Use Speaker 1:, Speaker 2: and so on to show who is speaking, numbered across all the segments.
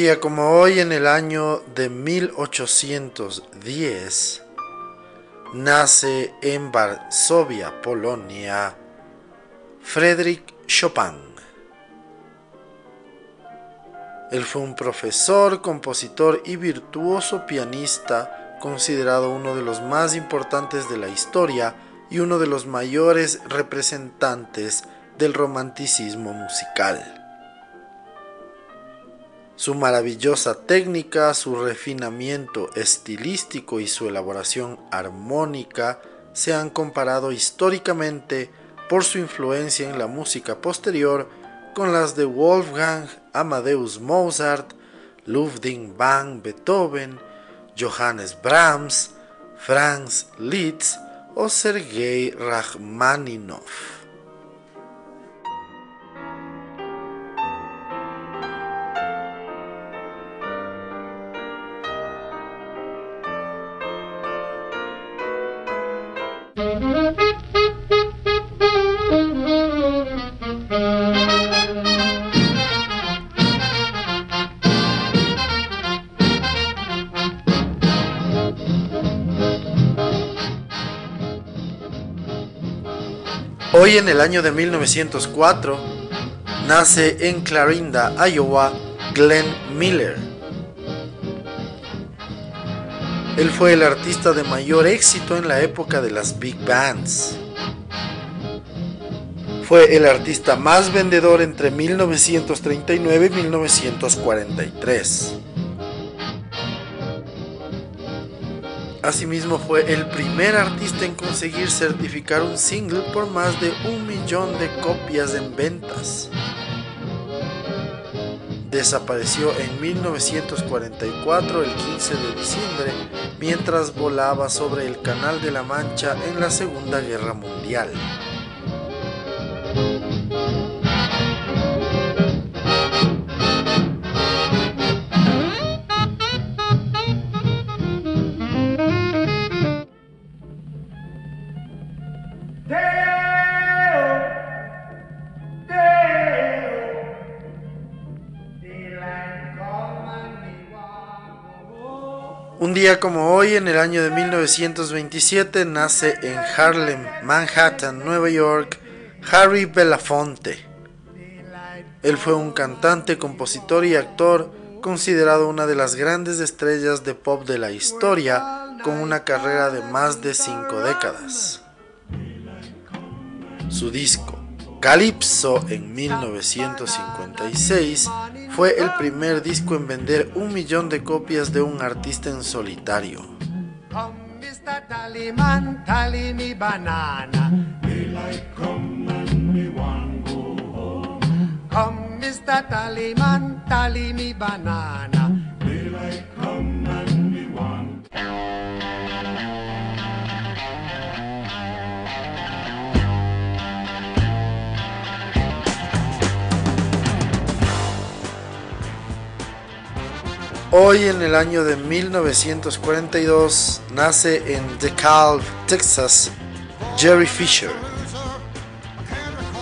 Speaker 1: Día como hoy, en el año de 1810, nace en Varsovia, Polonia, Frédéric Chopin. Él fue un profesor, compositor y virtuoso pianista, considerado uno de los más importantes de la historia y uno de los mayores representantes del romanticismo musical. Su maravillosa técnica, su refinamiento estilístico y su elaboración armónica se han comparado históricamente por su influencia en la música posterior con las de Wolfgang Amadeus Mozart, Ludwig van Beethoven, Johannes Brahms, Franz Liszt o Sergei Rachmaninoff. Hoy en el año de 1904 nace en Clarinda, Iowa, Glenn Miller. Él fue el artista de mayor éxito en la época de las big bands. Fue el artista más vendedor entre 1939 y 1943. Asimismo fue el primer artista en conseguir certificar un single por más de un millón de copias en ventas. Desapareció en 1944 el 15 de diciembre mientras volaba sobre el Canal de la Mancha en la Segunda Guerra Mundial. Día como hoy, en el año de 1927, nace en Harlem, Manhattan, Nueva York, Harry Belafonte. Él fue un cantante, compositor y actor considerado una de las grandes estrellas de pop de la historia, con una carrera de más de cinco décadas. Su disco Calypso en 1956 fue el primer disco en vender un millón de copias de un artista en solitario. Hoy en el año de 1942 nace en DeKalb, Texas, Jerry Fisher.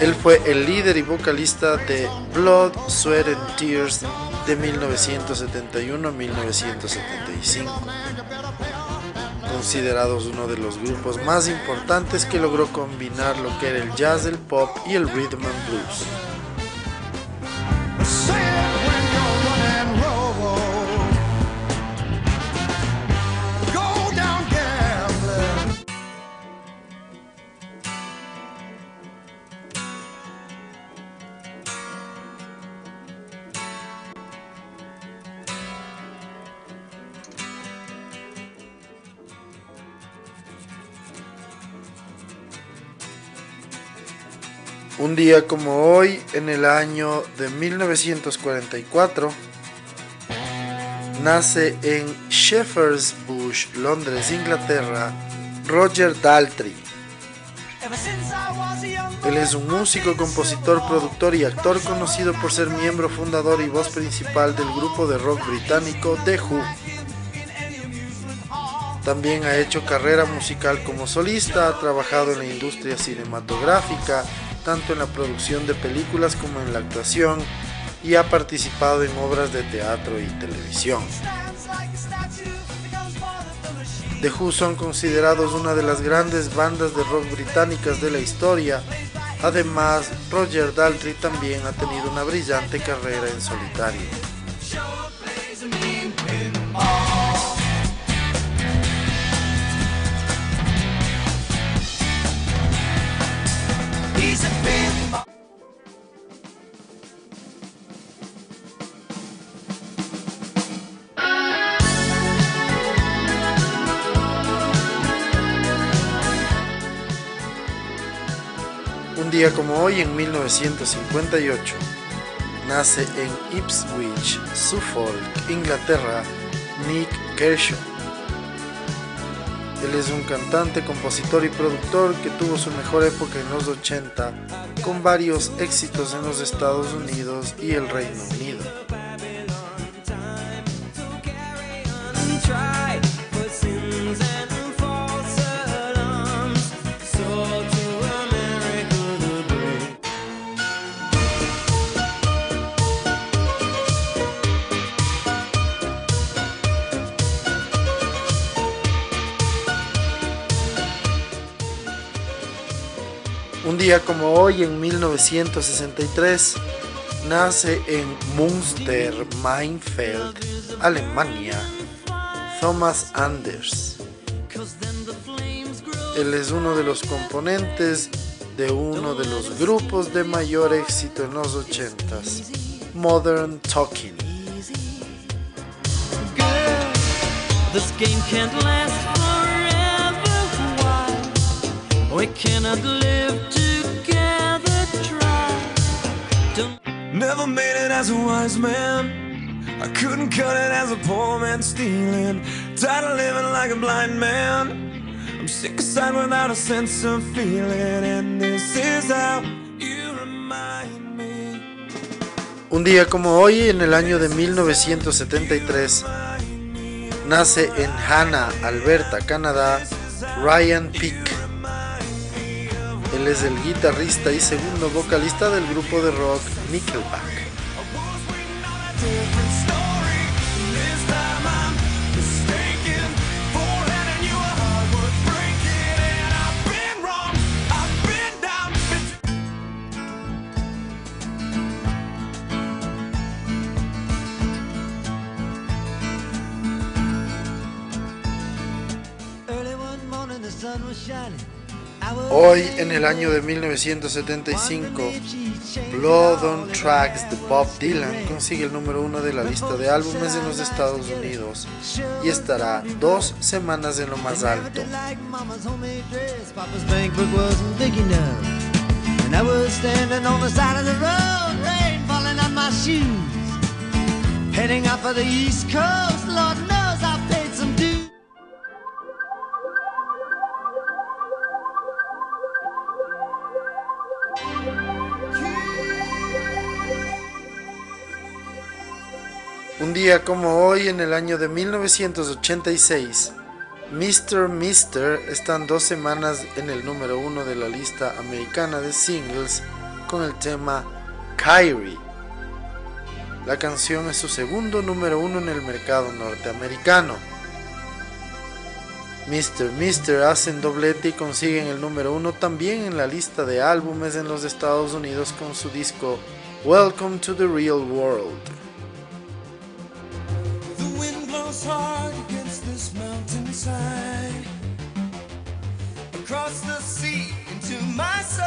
Speaker 1: Él fue el líder y vocalista de Blood, Sweat and Tears de 1971 a 1975, considerados uno de los grupos más importantes que logró combinar lo que era el jazz, el pop y el rhythm and blues. Día como hoy, en el año de 1944, nace en Shepherd's Bush, Londres, Inglaterra, Roger Daltrey. Él es un músico, compositor, productor y actor conocido por ser miembro fundador y voz principal del grupo de rock británico The Who. También ha hecho carrera musical como solista, ha trabajado en la industria cinematográfica, tanto en la producción de películas como en la actuación, y ha participado en obras de teatro y televisión. The Who son considerados una de las grandes bandas de rock británicas de la historia. Además, Roger Daltrey también ha tenido una brillante carrera en solitario. Día como hoy, en 1958, nace en Ipswich, Suffolk, Inglaterra, Nick Kershaw. Él es un cantante, compositor y productor que tuvo su mejor época en los 80, con varios éxitos en los Estados Unidos y el Reino Unido. Día como hoy, en 1963, nace en Münster, Mainfeld, Alemania, Thomas Anders. Él es uno de los componentes de uno de los grupos de mayor éxito en los 80s, Modern Talking.
Speaker 2: We cannot live Never made it as a wise man. I couldn't cut it as a poor man stealing. Tired of living like a blind man. I'm sick aside without a sense of feeling. And this is how you remind me.
Speaker 1: Un día como hoy, en el año de 1973, nace en Hanna, Alberta, Canadá, Ryan Peake. Él es el guitarrista y segundo vocalista del grupo de rock Nickelback. Hoy, en el año de 1975, Blood on Tracks de Bob Dylan consigue el número uno de la lista de álbumes en los Estados Unidos y estará dos semanas en lo más alto. Día como hoy, en el año de 1986, Mr. Mister están dos semanas en el número uno de la lista americana de singles con el tema Kyrie. La canción es su segundo número uno en el mercado norteamericano. Mr. Mister hacen doblete y consiguen el número uno también en la lista de álbumes en los Estados Unidos con su disco Welcome to the Real World.
Speaker 2: Mountainside across the sea into my soul.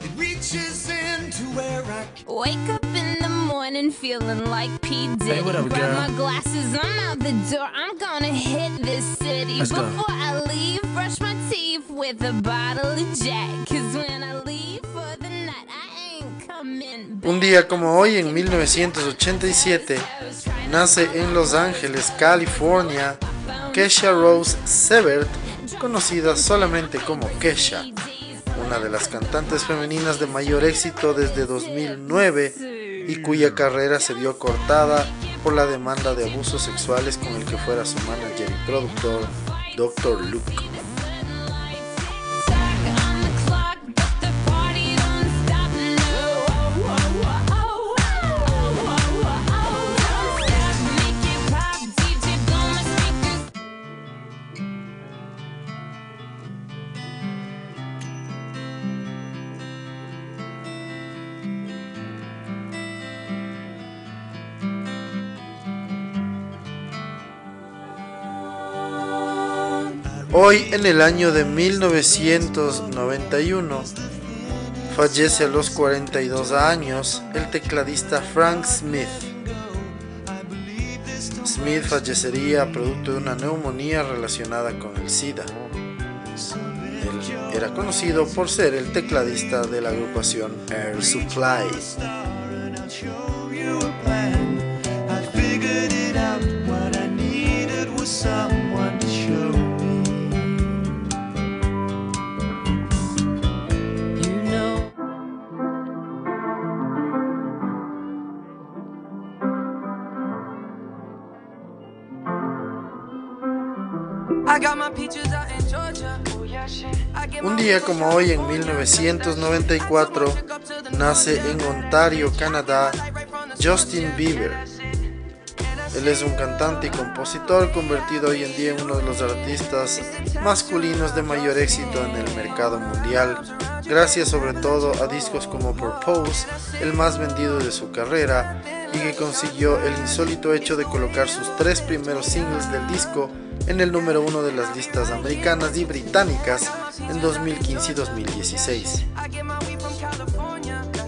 Speaker 2: It reaches into where I
Speaker 3: wake up in the morning feeling like P. Diddy
Speaker 4: Hey, what up,
Speaker 3: grab my glasses I'm out the door. I'm gonna hit this city.
Speaker 4: Let's go.
Speaker 3: before I leave brush my teeth with a bottle of Jack. Cause when I leave
Speaker 1: Un día como hoy, en 1987, nace en Los Ángeles, California, Kesha Rose Severt, conocida solamente como Kesha, una de las cantantes femeninas de mayor éxito desde 2009 y cuya carrera se vio cortada por la demanda de abusos sexuales con el que fuera su manager y productor, Dr. Luke. Hoy, en el año de 1991, fallece a los 42 años el tecladista Frank Smith. Smith fallecería producto de una neumonía relacionada con el SIDA. Él era conocido por ser el tecladista de la agrupación Air Supply. Un día como hoy, en 1994, nace en Ontario, Canadá, Justin Bieber. Él es un cantante y compositor convertido hoy en día en uno de los artistas masculinos de mayor éxito en el mercado mundial, gracias sobre todo a discos como Purpose, el más vendido de su carrera, y que consiguió el insólito hecho de colocar sus tres primeros singles del disco en el número uno de las listas americanas y británicas en 2015 y 2016.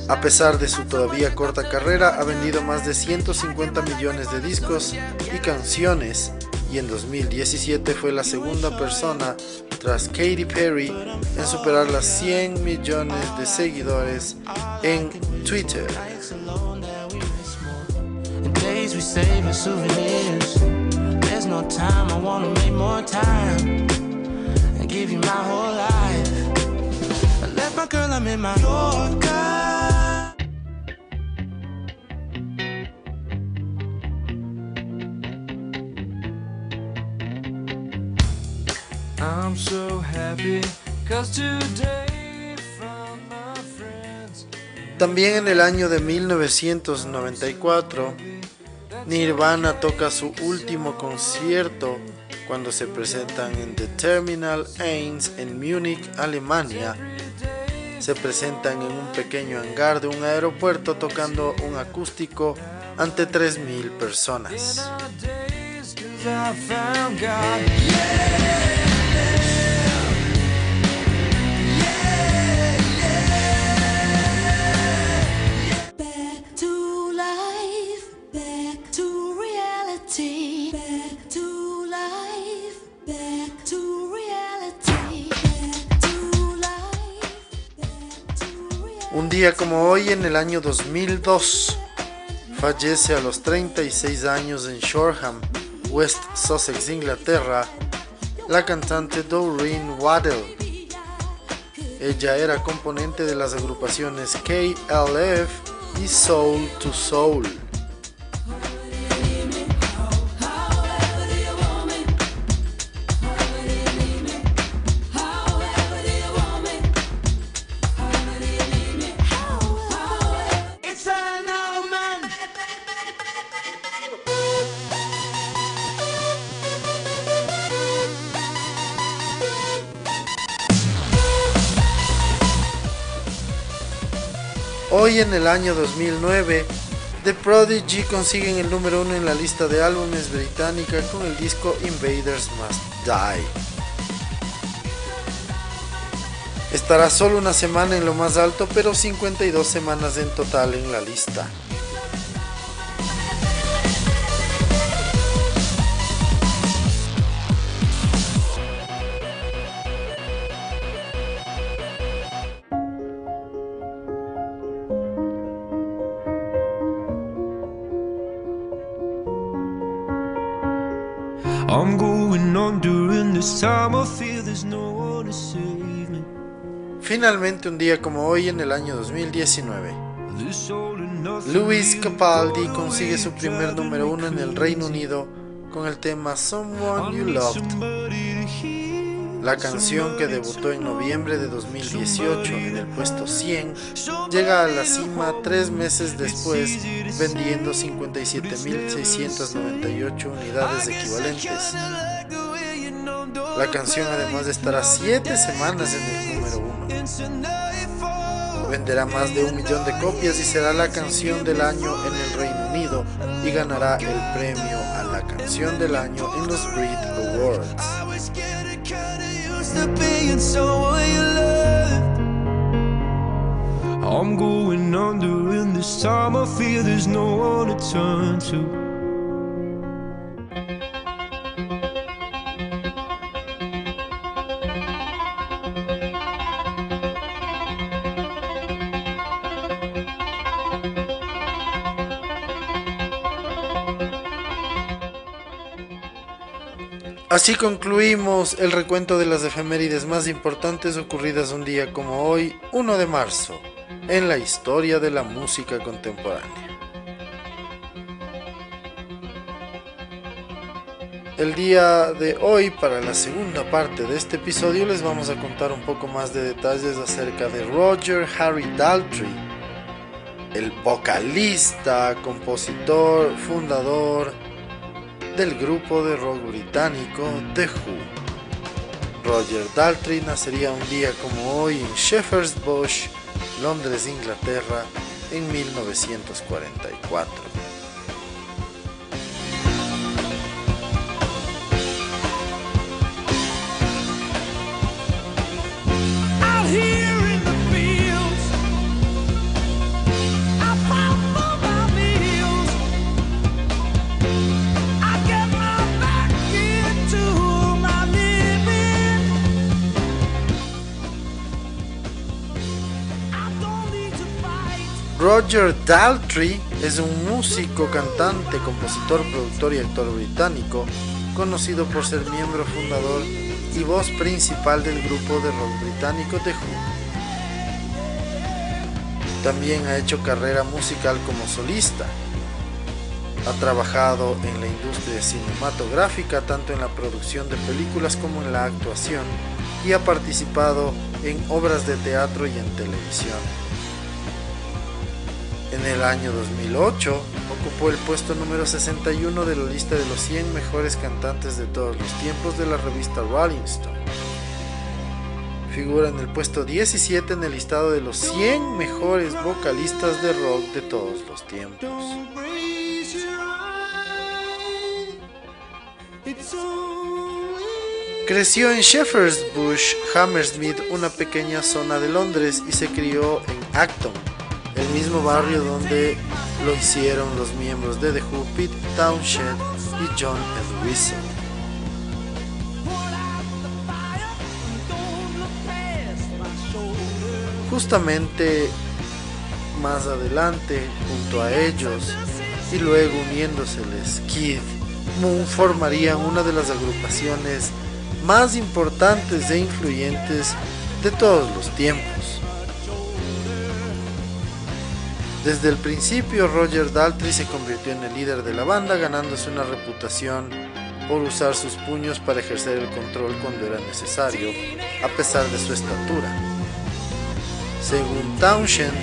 Speaker 1: A pesar de su todavía corta carrera, ha vendido más de 150 millones de discos y canciones y en 2017 fue la segunda persona tras Katy Perry en superar las 100 millones de seguidores en Twitter. No time. I wanna make more time and give you my whole life. I left my girl, I'm in my Yorker. I'm so happy cause today my friends. También en el año de 1994 Nirvana toca su último concierto cuando se presentan en The Terminal 1 en Múnich, Alemania. Se presentan en un pequeño hangar de un aeropuerto tocando un acústico ante 3.000 personas. Día como hoy, en el año 2002, fallece a los 36 años en Shoreham, West Sussex, Inglaterra, la cantante Doreen Waddell. Ella era componente de las agrupaciones KLF y Soul to Soul. Hoy en el año 2009, The Prodigy consiguen el número uno en la lista de álbumes británica con el disco Invaders Must Die. Estará solo una semana en lo más alto, pero 52 semanas en total en la lista. Finalmente un día como hoy en el año 2019,
Speaker 2: This all and nothing.
Speaker 1: Luis Capaldi consigue su primer número uno en el Reino Unido con el tema Someone You Loved. La canción que debutó en noviembre de 2018 en el puesto 100 llega a la cima tres meses después vendiendo 57.698 unidades equivalentes. La canción además estará 7 semanas en el número 1. Venderá más de un millón de copias y será la canción del año en el Reino Unido y ganará el premio a la canción del año en los Brit Awards.
Speaker 2: I'm going on during this there's no one to.
Speaker 1: Así concluimos el recuento de las efemérides más importantes ocurridas un día como hoy, 1 de marzo, en la historia de la música contemporánea. El día de hoy, para la segunda parte de este episodio, les vamos a contar un poco más de detalles acerca de Roger Harry Daltrey, el vocalista, compositor, fundador, del grupo de rock británico The Who. Roger Daltrey nacería un día como hoy en Shepherd's Bush, Londres, Inglaterra, en 1944. Roger Daltrey es un músico, cantante, compositor, productor y actor británico, conocido por ser miembro fundador y voz principal del grupo de rock británico The Who. También ha hecho carrera musical como solista. Ha trabajado en la industria cinematográfica tanto en la producción de películas como en la actuación y ha participado en obras de teatro y en televisión. En el año 2008 ocupó el puesto número 61 de la lista de los 100 mejores cantantes de todos los tiempos de la revista Rolling Stone. Figura en el puesto 17 en el listado de los 100 mejores vocalistas de rock de todos los tiempos. Creció en Shepherd's Bush, Hammersmith, una pequeña zona de Londres, y se crió en Acton, el mismo barrio donde lo hicieron los miembros de The Who, Pete Townshend y John Entwistle. Justamente más adelante, junto a ellos, y luego uniéndoseles, Kid Moon formarían una de las agrupaciones más importantes e influyentes de todos los tiempos. Desde el principio, Roger Daltrey se convirtió en el líder de la banda, ganándose una reputación por usar sus puños para ejercer el control cuando era necesario, a pesar de su estatura. Según Townshend,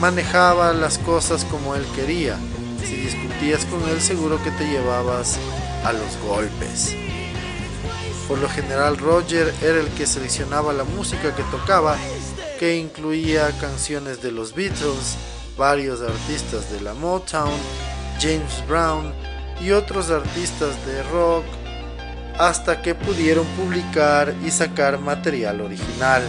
Speaker 1: manejaba las cosas como él quería. Si discutías con él, seguro que te llevabas a los golpes. Por lo general, Roger era el que seleccionaba la música que tocaba, que incluía canciones de los Beatles, varios artistas de la Motown, James Brown y otros artistas de rock, hasta que pudieron publicar y sacar material original.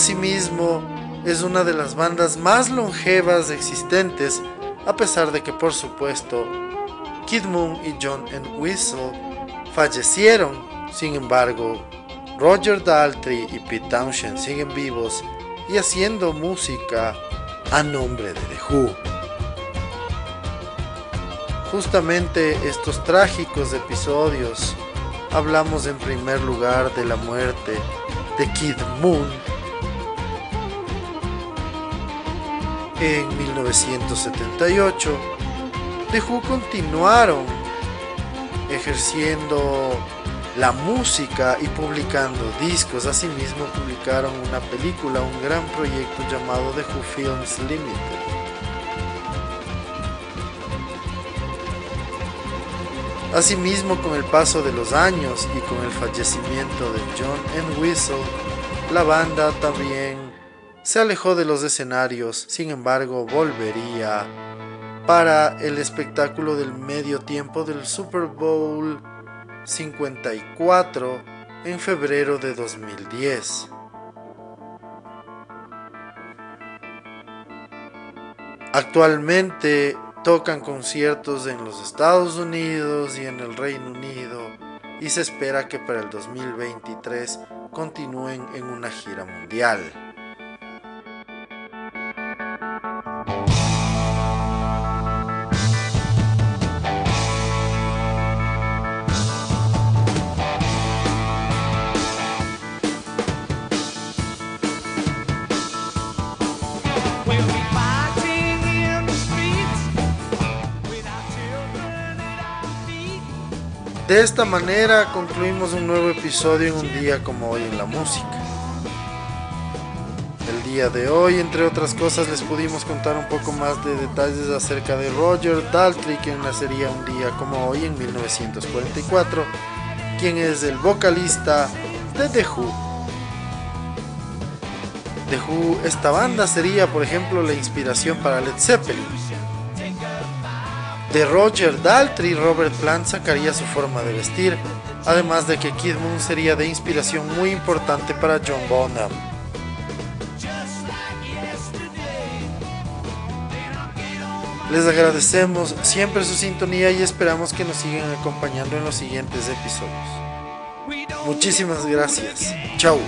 Speaker 1: Asimismo, es una de las bandas más longevas existentes, a pesar de que por supuesto Kid Moon y John Whistle fallecieron. Sin embargo, Roger Daltrey y Pete Townshend siguen vivos y haciendo música a nombre de The Who. Justamente estos trágicos episodios hablamos en primer lugar de la muerte de Kid Moon en 1978. The Who continuaron ejerciendo la música y publicando discos. Asimismo publicaron una película, un gran proyecto llamado The Who Films Limited. Asimismo, con el paso de los años y con el fallecimiento de John Whistle, la banda también se alejó de los escenarios, sin embargo volvería para el espectáculo del medio tiempo del Super Bowl 54 en febrero de 2010. Actualmente tocan conciertos en los Estados Unidos y en el Reino Unido y se espera que para el 2023 continúen en una gira mundial. De esta manera concluimos un nuevo episodio en un día como hoy en la música. El día de hoy, entre otras cosas, les pudimos contar un poco más de detalles acerca de Roger Daltrey, quien nacería un día como hoy en 1944, quien es el vocalista de The Who. The Who, esta banda sería, por ejemplo, la inspiración para Led Zeppelin de Roger Daltrey, Robert Plant sacaría su forma de vestir, además de que Kid Moon sería de inspiración muy importante para John Bonham. Les agradecemos siempre su sintonía y esperamos que nos sigan acompañando en los siguientes episodios. Muchísimas gracias. Chao.